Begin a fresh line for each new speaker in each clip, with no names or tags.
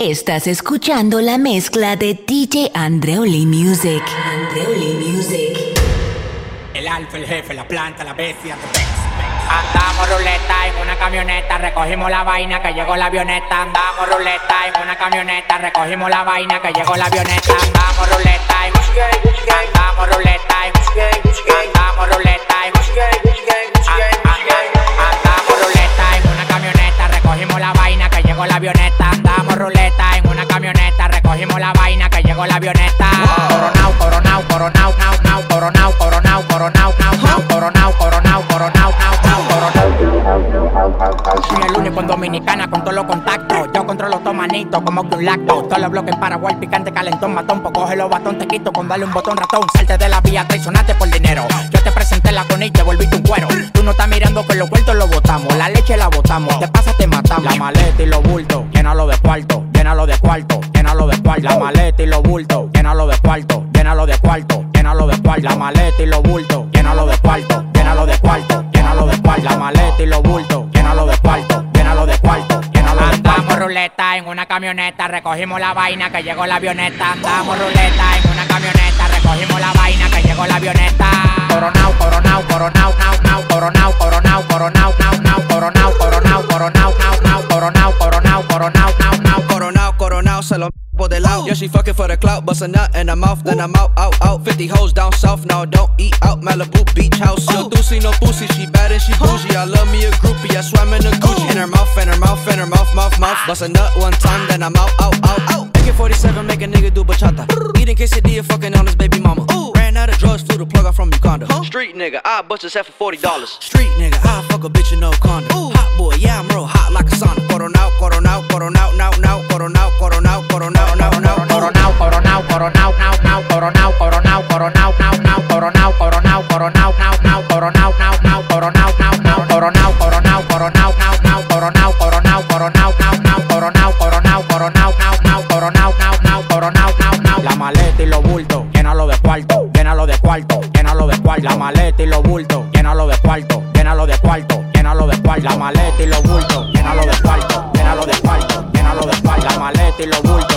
Estás escuchando la mezcla de DJ Andreoli Music. Andreoli Music.
El alfa, el jefe, la planta, la bestia, Andamos ruleta en una camioneta, recogimos la vaina que llegó la avioneta. Andamos ruleta en una camioneta, recogimos la vaina que llegó la avioneta. Andamos ruleta en Andamos ruleta en Andamos ruleta en Andamos ruleta en una camioneta, recogimos la vaina que llegó la avioneta. Ruleta en una camioneta, recogimos la vaina que llegó la avioneta. Coronao, coronao, coronao, nao, nao, coronao, coronao, coronao, nao, nao, coronao, coronao, coronao, nao, nao, coronao. Soy el único en Dominicana con todos los contactos. Yo controlo todo manito como que un lacto. Todos los bloques Paraguay, picante, calentón, matón. Pues coge los batón, te quito con darle un botón ratón. Salte de la vía, traicionaste por dinero. Yo te presenté la con y te volví tu cuero. Tú no estás mirando que los vueltos lo botamos. La leche la botamos. Te pasa, te matamos. La maleta y los bultos, llénalo de cuarto, llénalo de cuarto, llénalo de cuarto. La maleta y los bultos, llénalo de cuarto, llénalo de cuarto, llénalo de cuarto. La maleta y los bultos, llénalo de cuarto, llénalo de cuarto, llénalo de cuarto. La maleta y los cuarto, llénalo de cuarto, llénalo de cuarto. Andamos ruleta en una camioneta, recogimos la vaina que llegó la avioneta. Andamos ruleta en una camioneta, recogimos la vaina que llegó la avioneta. Coronao, coronao, coronao, nao, nao, coronao, coronao, coronao, nao, nao, coronao, coronao, coronao, nao, nao, coronao, coronao, coronao, nao, nao.
Coronao, coronao, se lo por del lado. Yeah, she fucking for the clout, bust a nut in her mouth, then I'm out, out, out. 50 hoes down south, now don't eat out. Malibu beach house. No doozy, no pussy, she bad and she bougie. I love me a groupie, I swam in a Gucci. In her mouth, in her mouth, in her mouth, mouth, mouth. Bust a nut one time, then I'm out, out, out, out. AK 47, make a nigga do bachata. Eating quesadilla, fucking on his baby mama. Ran out of drugs, flew the plug out from Uganda. Street nigga, I bust his head for $40. Street nigga, I fuck a bitch in no condom. Hot boy, yeah, I'm real hot like a sauna. Coronao, coronao, coronao, coronao,
nao, nao, coronao, coronao, coronao, nao, nao, coronao, coronao, coronao, nao, nao, coronao, nao, nao, coronao, nao, nao, coronao, coronao, coronao, nao, nao, coronao, coronao, coronao, nao, nao, coronao, coronao, coronao, nao, nao, coronao, nao, nao, coronao, nao, nao. La maleta y los bultos, llénalo de cuarto, llénalo de cuarto, llénalo de cuarto. La maleta y los bultos, llénalo de cuarto, llénalo de cuarto, llénalo de cuarto. La maleta y los bultos, llénalo de cuarto, llénalo de cuarto, llénalo de cuarto. La maleta y los bultos,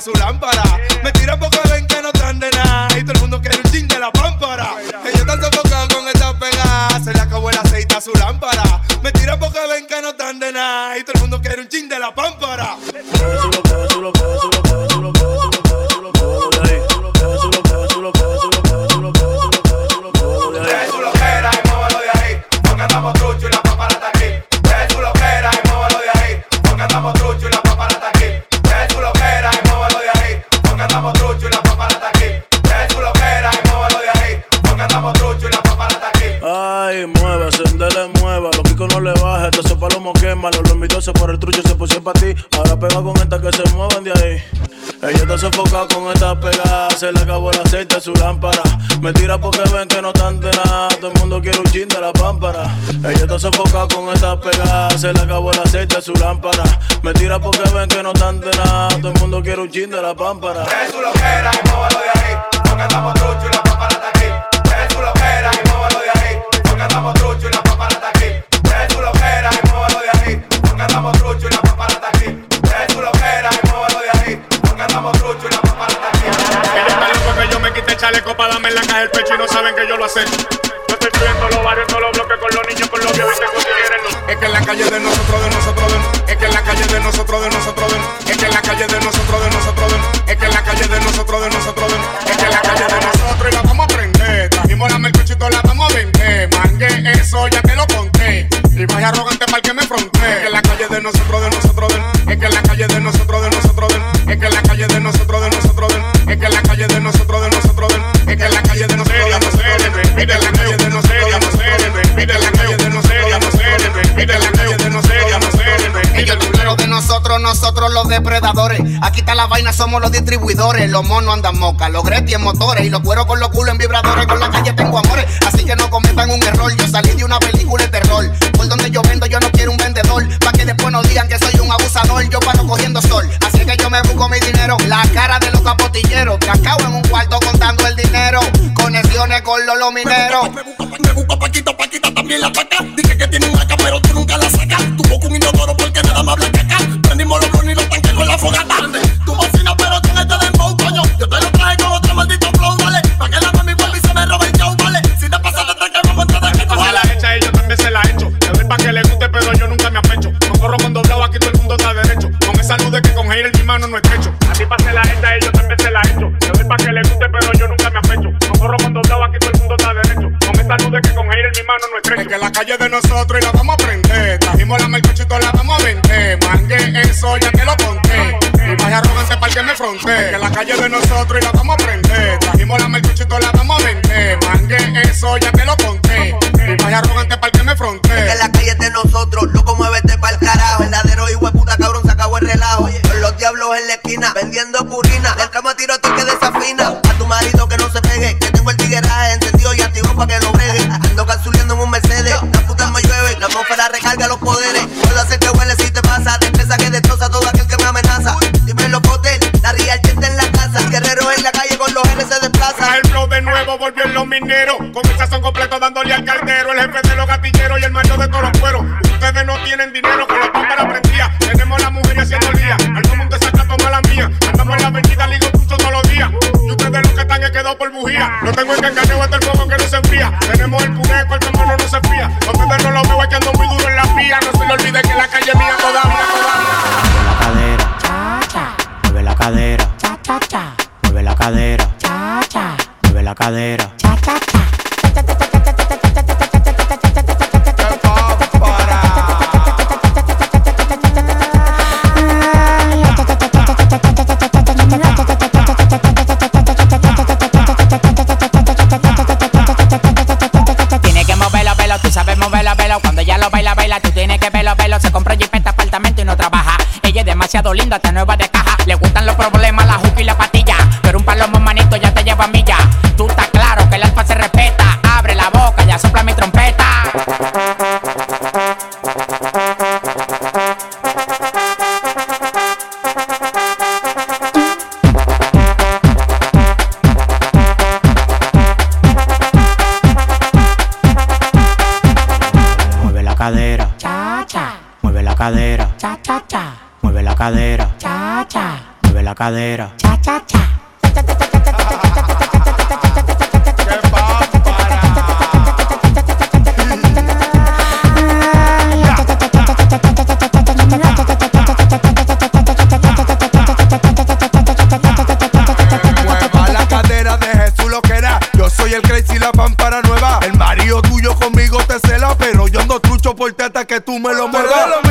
aceite su lámpara.
Sofocada con esta pegada. Se le acabó el aceite a su lámpara. Me tira porque ven que no están de nada. Todo el mundo quiere un chin de la pámpara. Ella está sofocada con esta pegada. Se le acabó el aceite a su lámpara. Me tira porque ven que no están de nada. Todo el mundo quiere un chin de la pámpara.
Es su loquera y móvalo de ahí. Porque andamos trucho y la pámpara está aquí. Es su loquera y móvalo de ahí. Porque andamos trucho y la pámpara está aquí. Es su loquera y móvalo de ahí. Porque andamos trucho
yo me quite el chaleco para darme en la caja el pecho y no saben que yo lo acecho. Yo estoy subiendo los barrios, todos los bloques con los niños, con los viejos y con
Es que en la calle de nosotros, de nosotros, de Es que en la calle de nosotros, de nosotros, de Es que en la calle de nosotros, de nosotros, de Es que en la calle de nosotros, de nosotros, de Es que en la calle de nosotros y la vamos a prender. Trajimos la mercochito, la vamos a vender. Mangue, eso ya te lo conté. Y vaya arrogante para que me fronte.
Está la vaina, somos los distribuidores. Los monos andan moca, los gretis en motores. Y los cueros con los culos en vibradores. Con la calle tengo amores, así que no cometan un error. Yo salí de una película de terror. Por donde yo vendo, yo no quiero un vendedor. Pa' que después no digan que soy un abusador. Yo paro cogiendo sol, así que yo me busco mi dinero. La cara de los capotilleros. Cacao en un cuarto contando el dinero. Conexiones con los, los mineros.
Vendiendo purina. Del cama tiro a ti que desafina.
Cadera. Tienes que moverlo, velo, tú sabes moverlo, velo. Cuando ella lo baila, baila, tú tienes que verlo, velo. Se compra jipeta, apartamento y no trabaja. Ella es demasiado linda, está nueva de cadera. Cha cha. Mueve la cadera.
Cha cha cha.
Mueve la cadera. Cha cha. Mueve la cadera. Cha cha cha. soporté hasta que tú
me lo
muevas.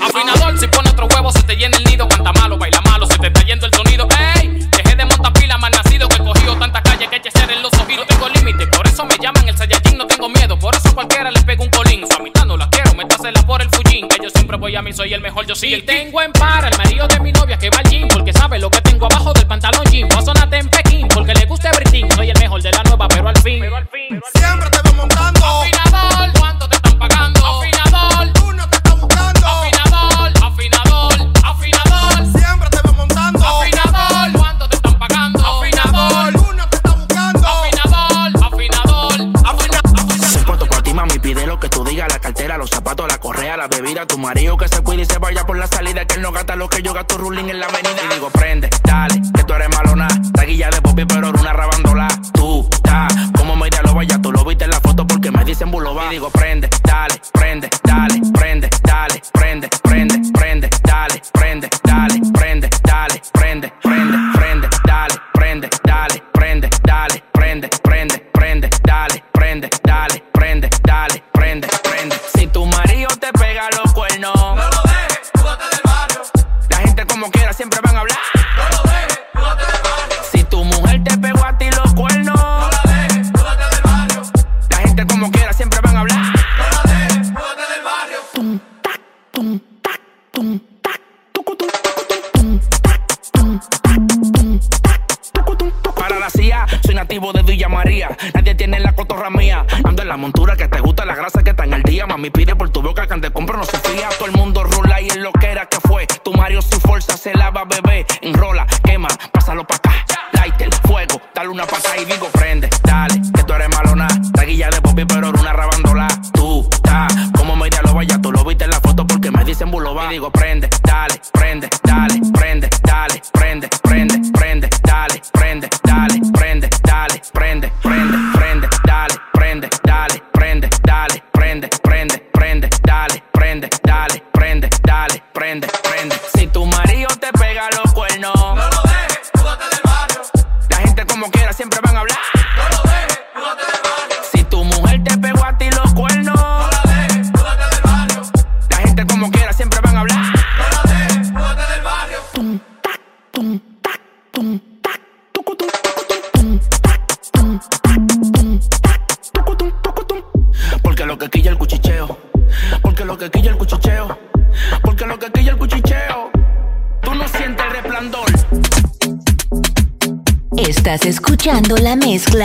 Afinador, si pone otro huevo, se te llena el nido. Aguanta malo, baila malo, se te está yendo el sonido. ¡Ey! Dejé de montar pila, mal nacido que he cogido tantas calles que eché en los ojos. No tengo límite, por eso me llaman el Saiyajin, no tengo miedo. Por eso cualquiera le pega un colín. Su amistad no la quiero, métasela por el Fujin. Que yo siempre voy a mí, soy el mejor, yo soy y el tengo en la
bebida tu marido que se cuide y se vaya por la salida. Que él no gasta lo que yo gasto ruling en la avenida. Y digo, prende, dale, que tú eres malona. Taquilla de popi, pero Para la CIA, soy nativo de Villa María. Nadie tiene la cotorra mía. Ando en la montura que te gusta, la grasa que está en el día. Mami pide por tu boca que te compro no se. Todo el mundo rula y es lo que era que fue. Tu Mario sin fuerza se lava, bebé. Enrola, quema, pásalo pa' acá. Lighter, fuego, dale una pata y digo, digo prende, dale, prende, dale.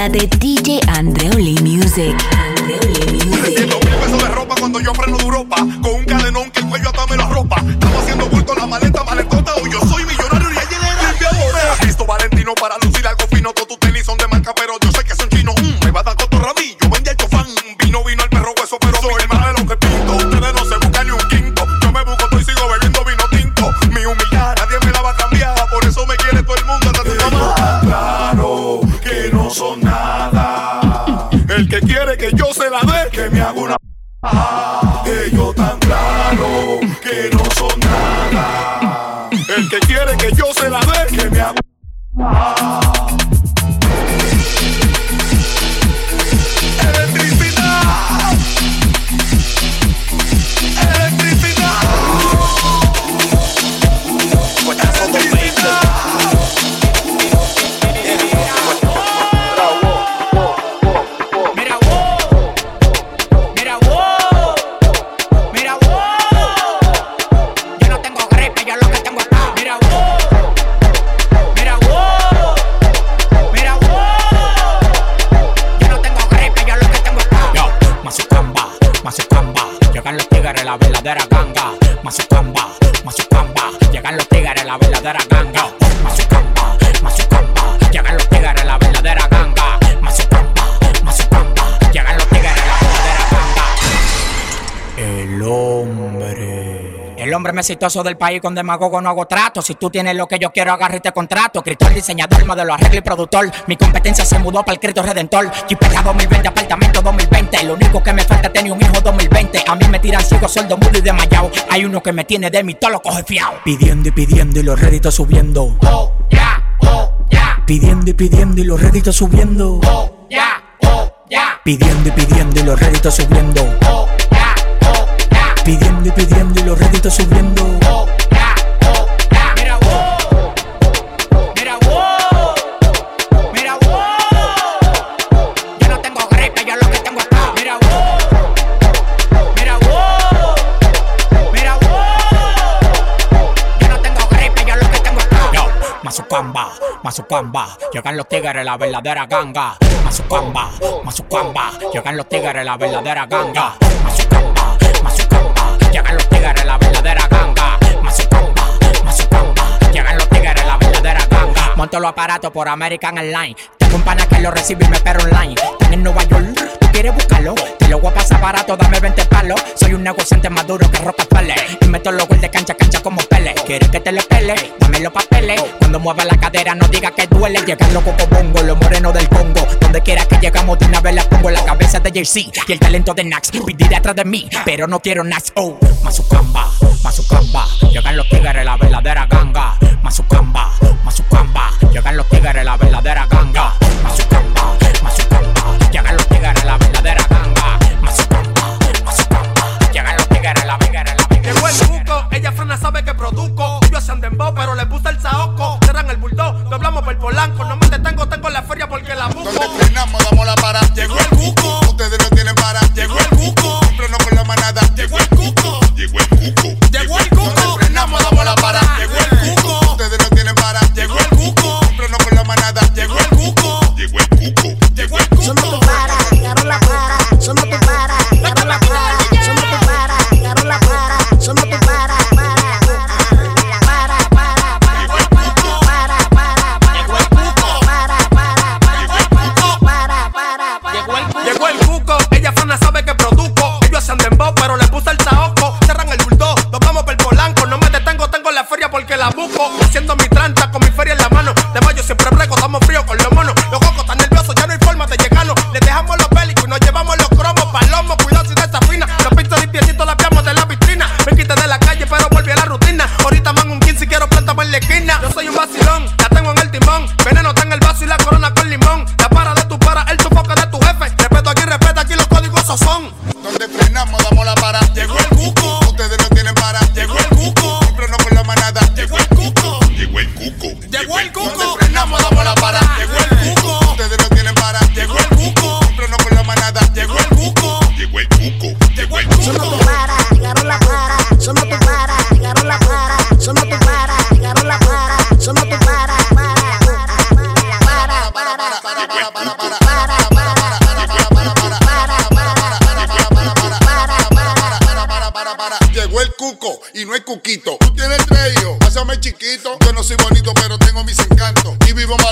De
hombre. Más exitoso del país con demagogo no hago trato. Si tú tienes lo que yo quiero, agarra este contrato. Escritor, diseñador, modelo, arreglo y productor. Mi competencia se mudó para el Cristo Redentor. Jipeta 2020, apartamento 2020. Lo único que me falta es tener un hijo 2020. A mí me tiran ciego, sueldo mudo y desmayado. Hay uno que me tiene de mí, todo lo coge fiao. Pidiendo y pidiendo y los réditos subiendo. Oh, ya, oh, ya. Pidiendo y pidiendo y los réditos subiendo. Oh, ya, oh, ya. Pidiendo y pidiendo y los réditos subiendo. Oh. Pidiendo y pidiendo y los réditos subiendo. Oh, oh. Mira. Mira. Mira. Yo no tengo gripe, yo lo que tengo es paz. Mira, wow. Mira, wow. Mira. Yo no tengo gripe, yo lo que tengo es paz. Yo, Mazucamba, Mazucamba. Llegan los tigres, la verdadera ganga. Mazucamba, Mazucamba. Llegan los tigres, la verdadera ganga. Tigres, la verdadera ganga. Mazucamba, Mazucamba. Llegan los tigres, la verdadera ganga. Monto los aparatos por American Airlines. Tengo un pana que lo recibe y me espera online. Están en Nueva York, tú buscarlo. Te lo voy a pasar barato, dame 20 palos. Soy un negociante más duro que Rockefeller. Y meto los goles de cancha cancha como Pele. ¿Quieres que te lo pele? Dame los papeles. Cuando mueva la cadera, no diga que duele. Llegan los cocobongos, los morenos del Congo. Donde quiera que llegamos, de una vez la pongo la cabeza de JC. Y el talento de Nax. Pidí detrás de mí, pero no quiero Nax. Oh, Mazucamba, Mazucamba. Llegan los tigres, la verdadera ganga. Mazucamba, Mazucamba. Llegan los tigres, la verdadera ganga. Mazucamba, Mazucamba. Llegan los tigres, la verdadera ganga. Mazucamba, Mazucamba. Llegan los tigres, la verdadera la
Llegó el buco, ella frena sabe que produzco. Yo hacen dembow, pero le puse el saoco. Cerran el bulldog, doblamos por el polanco. No me detengo, tengo la feria porque la busco.
Donde frenamos, damos la para. Llegó el cuco.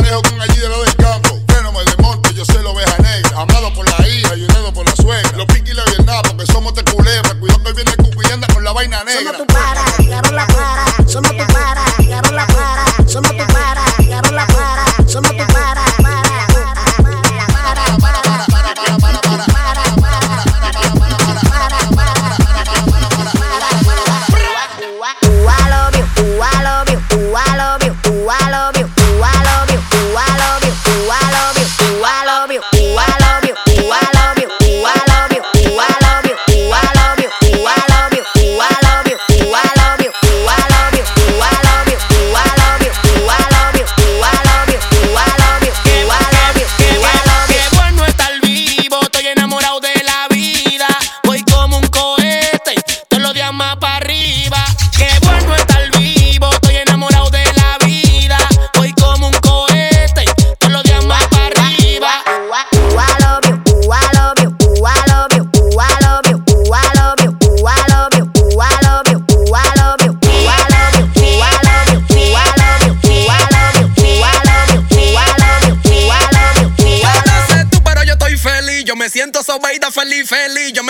parejo con el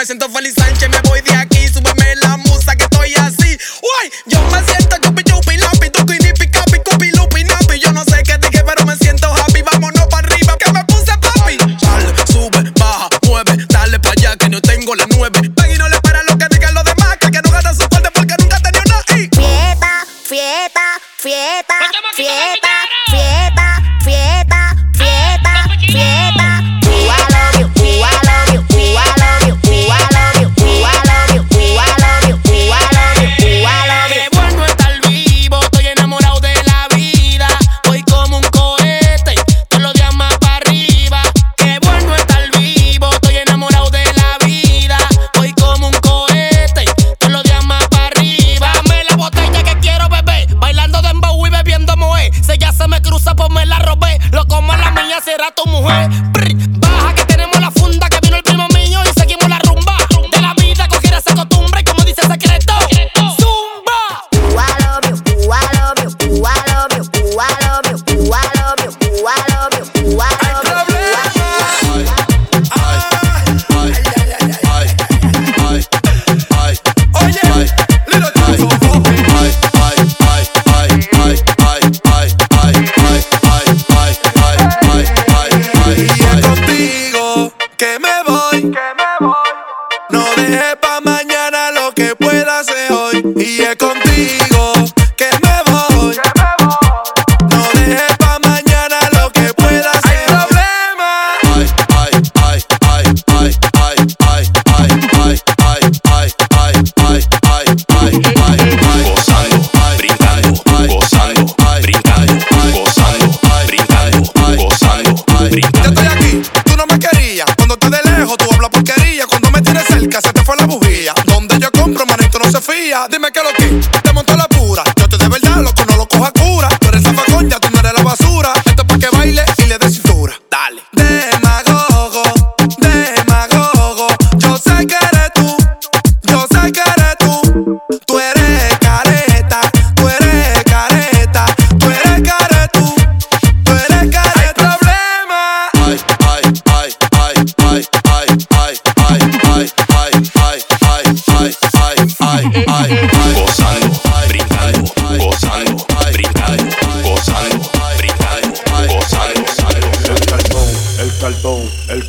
sentou, valiz Yo
estoy
aquí,
tú no me querías. Cuando te de lejos, tú hablas porquería. Cuando me tienes cerca, se te fue la bujía. Donde yo compro, manito no se fía. Dime que lo que te montó la pura. Yo te de verdad, loco, no lo
cojo a
cura.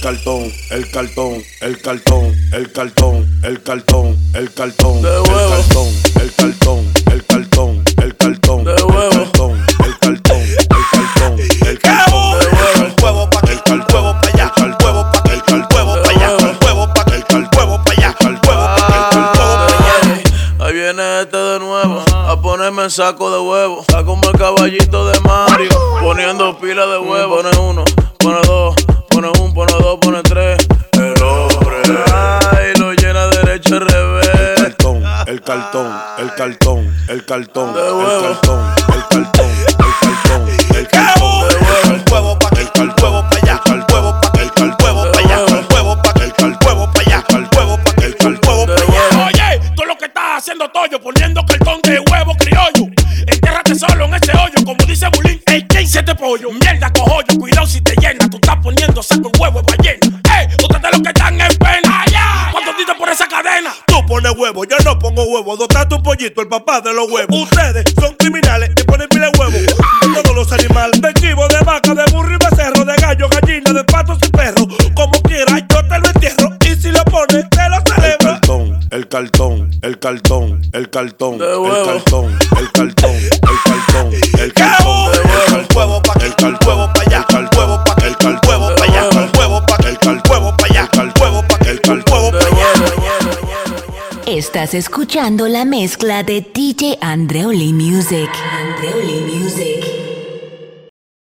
cartón, el cartón, el cartón, el cartón, el cartón, el cartón, el cartón, el cartón, el cartón, el cartón, el cartón, el cartón, el cartón, el cartón, el huevo pa' el huevo pa' allá, el huevo el huevo pa' allá, el huevo pa' el huevo pa' allá, el huevo pa'
Ahí viene este de nuevo a ponerme saco de huevo, está como el caballito de Mario, poniendo pila de huevo, pone uno, pone dos pone un, pone dos, pone tres. El hombre. Ay, lo llena
derecho al revés. El cartón, el cartón, el cartón, el cartón, el cartón, el cartón.
Pongo huevo. ¿Dónde está tu pollito, el papá de los huevos? Ustedes son criminales y ponen pile de huevo. Todos los animales, de chivo, de vaca, de burro y becerro, de gallo, gallina, de patos y perro. Como quiera, yo te lo entierro. Y si lo pones, te lo celebro.
el cartón, el cartón, el cartón, el cartón, el cartón, el cartón, el
Estás escuchando la mezcla de DJ Andreoli Music. Andreoli Music.